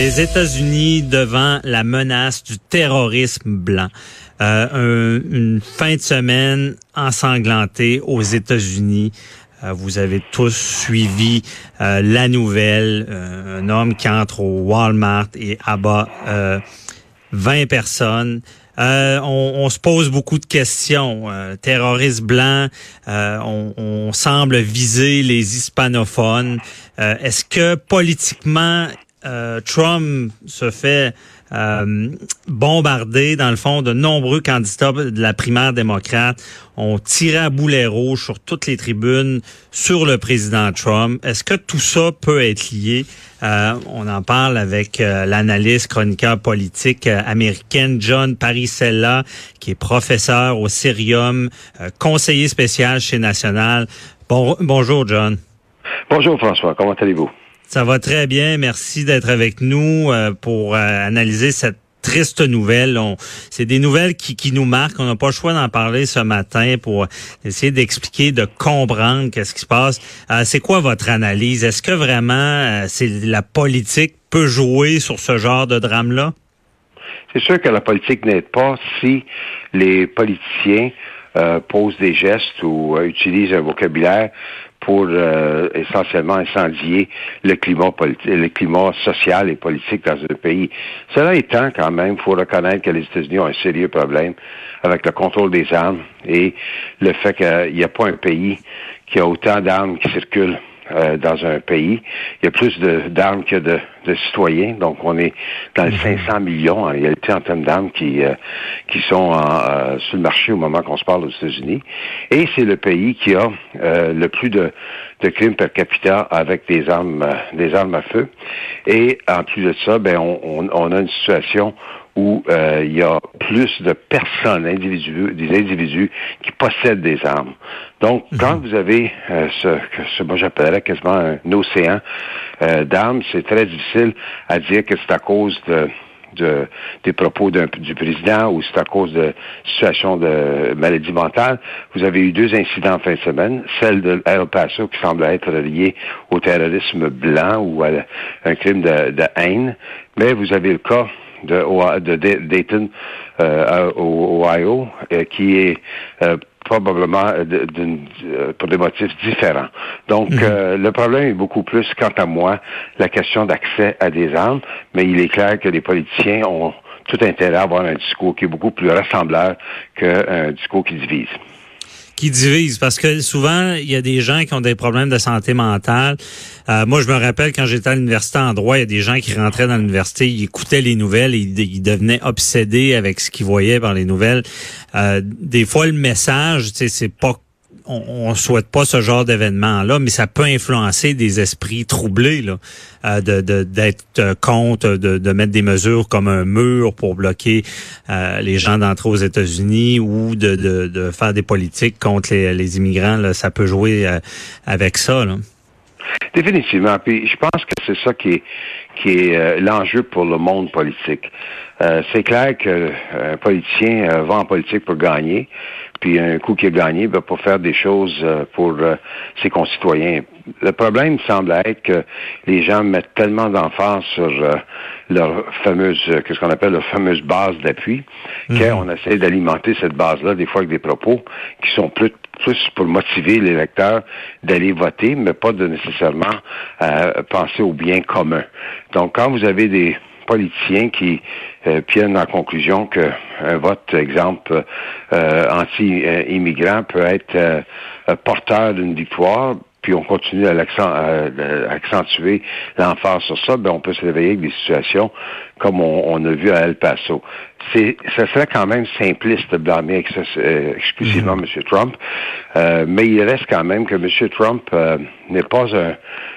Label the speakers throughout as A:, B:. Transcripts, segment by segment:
A: Les États-Unis devant la menace du terrorisme blanc. Euh, une fin de semaine ensanglantée aux États-Unis. Euh, vous avez tous suivi euh, la nouvelle. un homme qui entre au Walmart et abat 20 personnes. on, se pose beaucoup de questions. terroristes blancs, on, on, semble viser les hispanophones. Est-ce que politiquement, Trump se fait euh, bombardé, dans le fond, de nombreux candidats de la primaire démocrate ont tiré à boulet rouge sur toutes les tribunes sur le président Trump. Est-ce que tout ça peut être lié? Euh, on en parle avec euh, l'analyste chroniqueur politique américaine John Parisella, qui est professeur au Cerium, conseiller spécial chez National. Bon, bonjour, John.
B: Bonjour, François. Comment allez-vous?
A: Ça va très bien. Merci d'être avec nous euh, pour euh, analyser cette triste nouvelle. C'est des nouvelles qui, qui nous marquent. On n'a pas le choix d'en parler ce matin pour essayer d'expliquer, de comprendre qu'est-ce qui se passe. Euh, c'est quoi votre analyse? Est-ce que vraiment c'est la politique peut jouer sur ce genre de drame-là?
B: C'est sûr que la politique n'aide pas si les politiciens posent des gestes ou utilisent un vocabulaire pour euh, essentiellement incendier le climat politique, le climat social et politique dans un pays. Cela étant, quand même, il faut reconnaître que les États-Unis ont un sérieux problème avec le contrôle des armes et le fait qu'il n'y a pas un pays qui a autant d'armes qui circulent euh, dans un pays. Il y a plus d'armes que de, de, citoyens, donc on est dans les 500 mhm. millions en réalité en termes d'armes qui euh, qui sont euh, sur le marché au moment qu'on se parle aux États-Unis. Et c'est le pays qui a le plus de, de crimes per capita avec des armes des armes à feu. Et en plus de ça, ben on, on a une situation où euh, il y a plus de personnes, individus, des individus qui possèdent des armes. Donc, mhm. quand vous avez euh, ce que ce, moi j'appellerais quasiment un océan euh, d'armes, c'est très difficile à dire que c'est à cause de de, des propos du président ou c'est à cause de situation de maladie mentale. Vous avez eu deux incidents en fin de semaine, celle de El Paso qui semble être liée au terrorisme blanc ou à un crime de, de haine, mais vous avez le cas de, Dayton euh, au Ohio, euh, qui est euh, probablement pour des motifs différents. Donc, mhm. le problème est beaucoup plus, quant à moi, la question d'accès à des armes, mais il est clair que les politiciens ont tout intérêt à avoir un discours qui est beaucoup plus rassembleur qu'un discours qui divise
A: qui divise parce que souvent il y a des gens qui ont des problèmes de santé mentale. Euh, moi, je me rappelle quand j'étais à l'université en droit, il y a des gens qui rentraient dans l'université, ils écoutaient les nouvelles, et ils devenaient obsédés avec ce qu'ils voyaient par les nouvelles. Euh, des fois, le message, c'est pas on, ne souhaite pas ce genre d'événement-là, mais ça peut influencer des esprits troublés, là, euh, de, d'être euh, contre, de, mettre des mesures comme un mur pour bloquer euh, les gens d'entrer aux États-Unis ou de, de, faire des politiques contre les, immigrants. Là, ça peut jouer avec ça. Là.
B: Définitivement. Puis je pense que c'est ça qui est qui est l'enjeu pour le monde politique. c'est clair qu'un politicien va en politique pour gagner, puis un coup qui est gagné ben, pour faire des choses euh, pour euh, ses concitoyens. Le problème semble être que les gens mettent tellement d'emphase sur euh, leur fameuse, qu'est-ce qu'on appelle leur fameuse base d'appui, mhm. qu'on essaie d'alimenter cette base-là des fois avec des propos qui sont plus plus pour motiver les lecteurs d'aller voter, mais pas de nécessairement penser au bien commun. Donc, quand vous avez des politiciens qui euh, viennent en conclusion qu'un vote, exemple, euh, anti-immigrant peut être euh, porteur d'une victoire, puis on continue à, accentuer l'emphase sur ça, ben on peut se réveiller avec des situations comme on, a vu à El Paso. C'est, ça serait quand même simpliste de blâmer euh, exclusivement M. Mm-hmm. Trump, euh, mais il reste quand même que M. Trump euh, n'est pas un,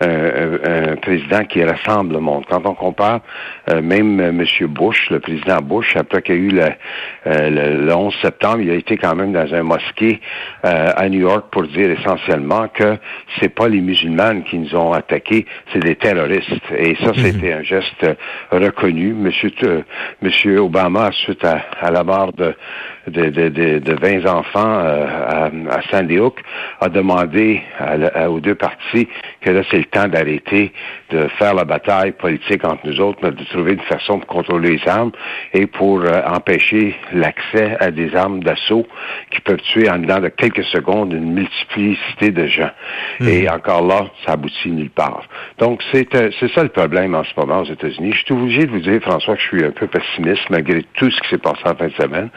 B: un, président qui rassemble le monde. Quand on compare euh, même M. Bush, le président Bush, après qu'il y a eu le, euh, le, 11 septembre, il a été quand même dans un mosquée euh, à New York pour dire essentiellement que c'est pas les musulmans qui nous ont attaqués, c'est des terroristes. Et ça, mhm. c'était un geste reconnu. Monsieur, Monsieur Obama, suite à, à la mort de, de, de, de, 20 enfants à, à Sandy Hook, a demandé aux deux parties que là, c'est le temps d'arrêter de faire la bataille politique entre nous autres, mais de trouver une façon de contrôler les armes et pour euh, empêcher l'accès à des armes d'assaut qui peuvent tuer en dedans de quelques secondes une multiplicité de gens. Mhm. Et encore là, ça aboutit nulle part. Donc, c'est euh, c'est ça le problème en ce moment aux États-Unis. Je suis obligé de vous dire, François, que je suis un peu pessimiste malgré tout ce qui s'est passé en fin de semaine,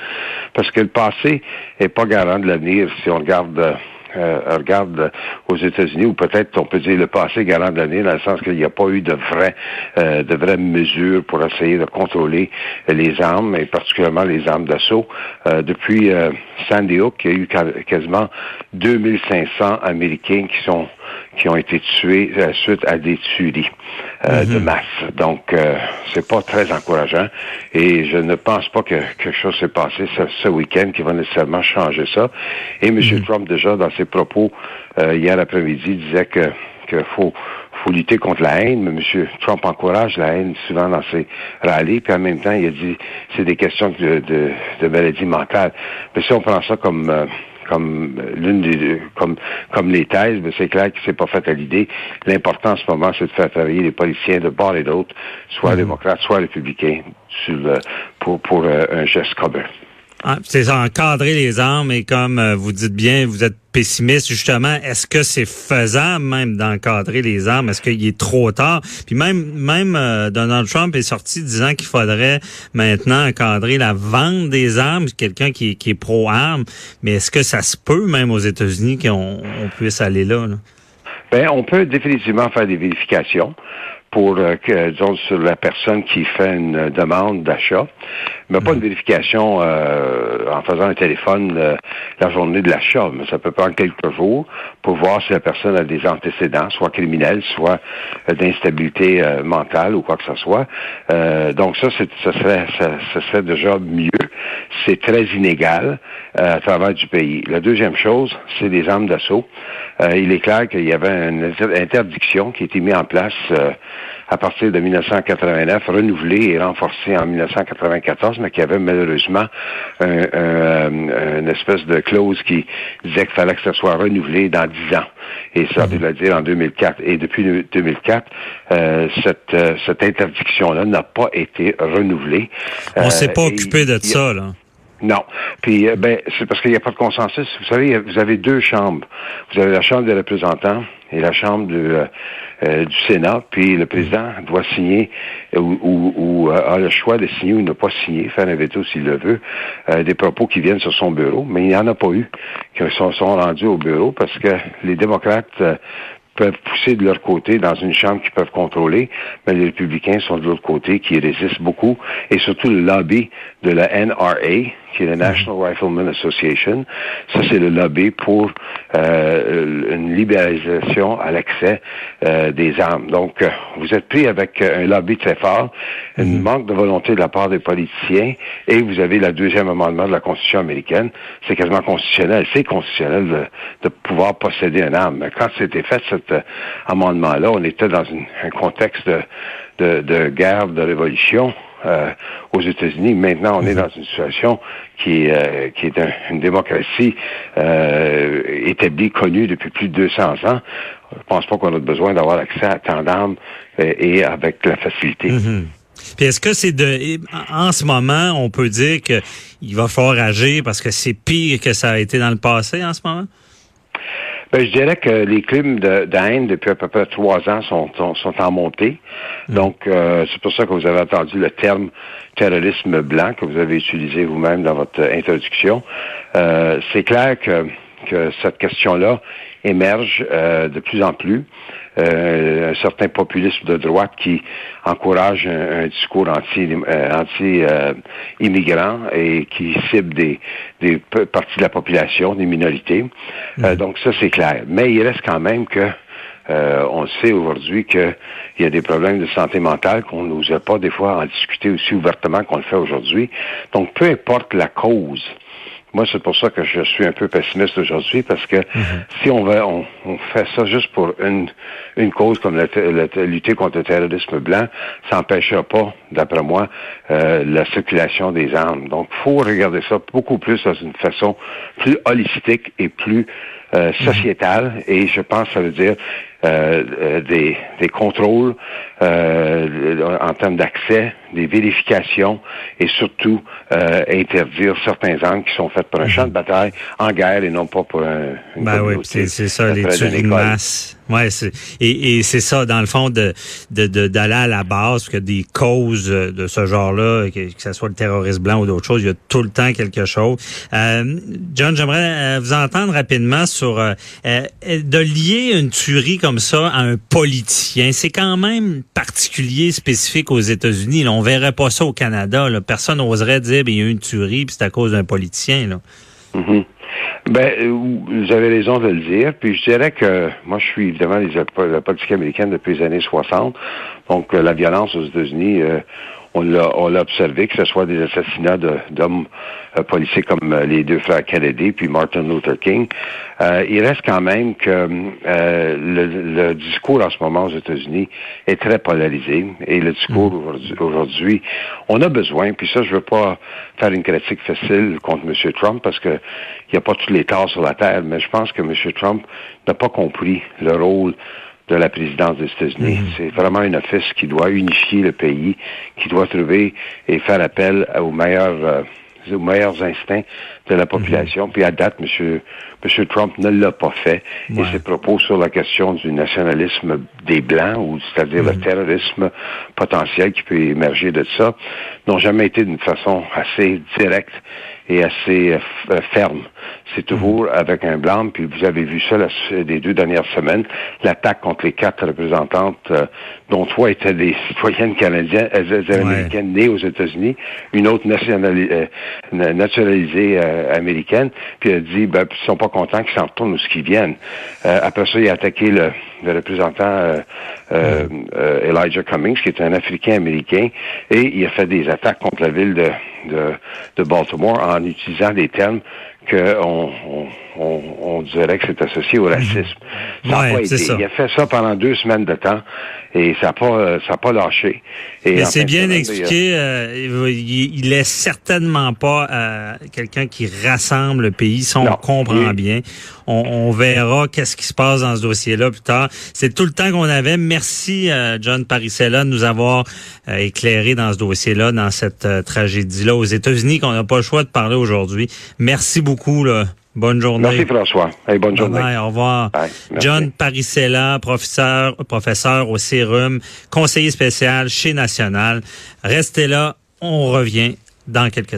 B: parce que le passé n'est pas garant de l'avenir si on regarde... Euh, euh, regarde aux États-Unis, ou peut-être on peut dire le passé galant de l'année, dans le sens qu'il n'y a pas eu de vraies euh, de vraies mesures pour essayer de contrôler les armes, et particulièrement les armes d'assaut. Euh, depuis Sandy Hook, il y a eu quasiment 2500 Américains qui sont qui ont été tués suite à des tueries de mhm. masse. Donc, c'est pas très encourageant. Et je ne pense pas que quelque chose s'est passé ce, week-end qui va nécessairement changer ça. Et M. Mhm. Trump, déjà, dans ses propos euh, hier après-midi disait que qu'il faut, faut lutter contre la haine, mais M. Trump encourage la haine souvent dans ses rallyes, puis en même temps, il a dit c'est des questions de, de, de maladie mentale. Mais si on prend ça comme euh, comme l'une des comme comme les thèses, mais c'est clair que c'est pas fait à l'idée. L'important en ce moment, c'est de faire travailler les policiers de bord et d'autre, soit mhm. démocrates, soit républicains, sur pour pour euh, un geste commun.
A: Ah, c'est encadrer les armes et comme euh, vous dites bien, vous êtes pessimiste justement. Est-ce que c'est faisable même d'encadrer les armes? Est-ce qu'il est trop tard? Puis même même euh, Donald Trump est sorti disant qu'il faudrait maintenant encadrer la vente des armes. Quelqu'un qui, qui, est pro armes, mais est-ce que ça se peut même aux États-Unis qu'on on puisse aller là, là?
B: Ben, on peut définitivement faire des vérifications pour euh, que, disons, sur la personne qui fait une demande d'achat, mais pas une mhm. vérification euh, en faisant un téléphone euh, la journée de l'achat, mais ça peut prendre quelques jours pour voir si la personne a des antécédents, soit criminels, soit d'instabilité mentale ou quoi que ce soit. donc ça, c'est, ça serait, ça, serait déjà mieux. C'est très inégal à travers du pays. La deuxième chose, c'est des armes d'assaut. il est clair qu'il y avait une interdiction qui a été mise en place à partir de 1989, renouvelé et renforcé en 1994, mais qui avait malheureusement une espèce de clause qui disait qu'il fallait que ça soit renouvelé dans dix ans. Et ça mhm. veut dire en 2004. Et depuis 2004, euh, cette, euh, cette interdiction-là n'a pas été renouvelée.
A: On s'est pas euh, occupé de ça, là.
B: Non. Puis, ben, c'est parce qu'il n'y a pas de consensus. Vous savez, vous avez deux chambres. Vous avez la Chambre des représentants et la Chambre de, euh, du Sénat, puis le président doit signer ou, ou, euh, a le choix de signer ou ne pas signer, faire un veto s'il le veut, euh, des propos qui viennent sur son bureau, mais il n'y en a pas eu qui sont rendus au bureau parce que les démocrates peuvent pousser de leur côté dans une chambre qu'ils peuvent contrôler, mais les républicains sont de l'autre côté qui résistent beaucoup, et surtout le lobby de la NRA, qui est la National Rifleman Association. Ça, c'est le lobby pour euh, une libéralisation à l'accès euh, des armes. Donc, euh, vous êtes pris avec un lobby très fort, un mhm. manque de volonté de la part des politiciens, et vous avez le deuxième amendement de la Constitution américaine. C'est quasiment constitutionnel. C'est constitutionnel de, de, pouvoir posséder une arme. Quand c'était fait, cet amendement-là, on était dans un contexte de, de, de guerre, de révolution. Euh, aux États-Unis. Maintenant, on est mhm. dans une situation qui est, euh, qui est une démocratie euh, établie, connue depuis plus de 200 ans. Je pense pas qu'on a besoin d'avoir accès à tant d'armes et avec la facilité.
A: Mhm. Puis est-ce que c'est de en ce moment, on peut dire qu'il va falloir agir parce que c'est pire que ça a été dans le passé en ce moment?
B: Ben, je dirais que les crimes de, haine depuis à peu près trois ans sont, sont, en montée. Mm. Donc, euh, c'est pour ça que vous avez entendu le terme terrorisme blanc que vous avez utilisé vous-même dans votre introduction. Euh, c'est clair que que cette question-là émerge de plus en plus. un certain populisme de droite qui encourage un, discours anti, anti immigrant et qui cible des, des parties de la population, des minorités. Mmh. donc ça c'est clair. Mais il reste quand même que euh, on sait aujourd'hui qu'il y a des problèmes de santé mentale qu'on n'osait pas des fois en discuter aussi ouvertement qu'on le fait aujourd'hui. Donc, peu importe la cause, moi, c'est pour ça que je suis un peu pessimiste aujourd'hui, parce que mhm. si on, va, on, fait ça juste pour une, une cause comme la, lutter contre le terrorisme blanc, ça n'empêchera pas, d'après moi, euh, la circulation des armes. Donc, faut regarder ça beaucoup plus dans une façon plus holistique et plus euh, mhm. sociétale. Et je pense que ça veut dire euh, euh, des, des, contrôles euh, en termes d'accès, des vérifications et surtout euh, interdire certains angles qui sont faits pour un champ de mhm. bataille en guerre et non pas pour un,
A: une ben oui, c'est ça, les tueries de masse. Ouais, et, et c'est ça dans le fond de d'aller de, à la base que des causes de ce genre-là, que, que ce soit le terrorisme blanc ou d'autres choses, il y a tout le temps quelque chose. Euh, John, j'aimerais vous entendre rapidement sur de lier une tuerie comme ça à un politicien. C'est quand même particulier, spécifique aux États-Unis. On verrait pas ça au Canada. Personne n'oserait dire ben, il y a eu une tuerie puis c'est à cause d'un politicien.
B: Mm-hmm. Ben, vous avez raison de le dire. Puis je dirais que moi, je suis évidemment la politique américaine depuis les années 60. Donc, la violence aux États-Unis, euh, on l'a observé, que ce soit des assassinats d'hommes euh, policiers comme euh, les deux frères Kennedy puis Martin Luther King. Euh, il reste quand même que le, discours en ce moment aux États-Unis est très polarisé et le discours mm. aujourd'hui, on a besoin, puis ça je veux pas faire une critique facile contre M. Trump parce que il n'y a pas tous les torts sur la terre, mais je pense que M. Trump n'a pas compris le rôle de la présidence des États-Unis. Mhm. C'est vraiment un office qui doit unifier le pays, qui doit trouver et faire appel aux meilleurs, euh, aux meilleurs instincts de la population. Mhm. Puis à date, M. Monsieur, Trump ne l'a pas fait. Et ses propos sur la question du nationalisme des Blancs, ou c'est-à-dire le mhm. terrorisme potentiel qui peut émerger de ça, n'ont jamais été d'une façon assez directe et assez euh, euh, ferme. C'est toujours mhm. avec un blanc, puis vous avez vu ça les deux dernières semaines, l'attaque contre les quatre représentantes, euh, dont trois étaient des citoyennes canadiennes, américaines nées aux États-Unis, une autre nationalisée, nationalisée américaine, puis elle dit, ben, ils sont pas contents qu'ils s'en retournent ou ce qu'ils viennent. après ça, il a attaqué le, le représentant mhm. Elijah Cummings, qui est un Africain américain, et il a fait des attaques contre la ville de, de, de Baltimore en utilisant des termes qu'on on, on, dirait que c'est associé au racisme. Ça a pas été. Il a fait ça pendant deux semaines de temps et ça n'a pas, ça a pas lâché.
A: Et c'est bien expliqué. Euh, il, est certainement pas euh, quelqu'un qui rassemble le pays. Si on comprend bien, on, on verra qu'est-ce qui se passe dans ce dossier-là plus tard. C'est tout le temps qu'on avait. Merci, euh, John Parisella, de nous avoir éclairé dans ce dossier-là, dans cette tragédie-là aux États-Unis qu'on n'a pas le choix de parler aujourd'hui. Merci beaucoup. Là. Bonne journée.
B: Merci François. bonne journée.
A: au revoir. John Parisella, professeur, professeur au Sérum, conseiller spécial chez National. Restez là, on revient dans quelques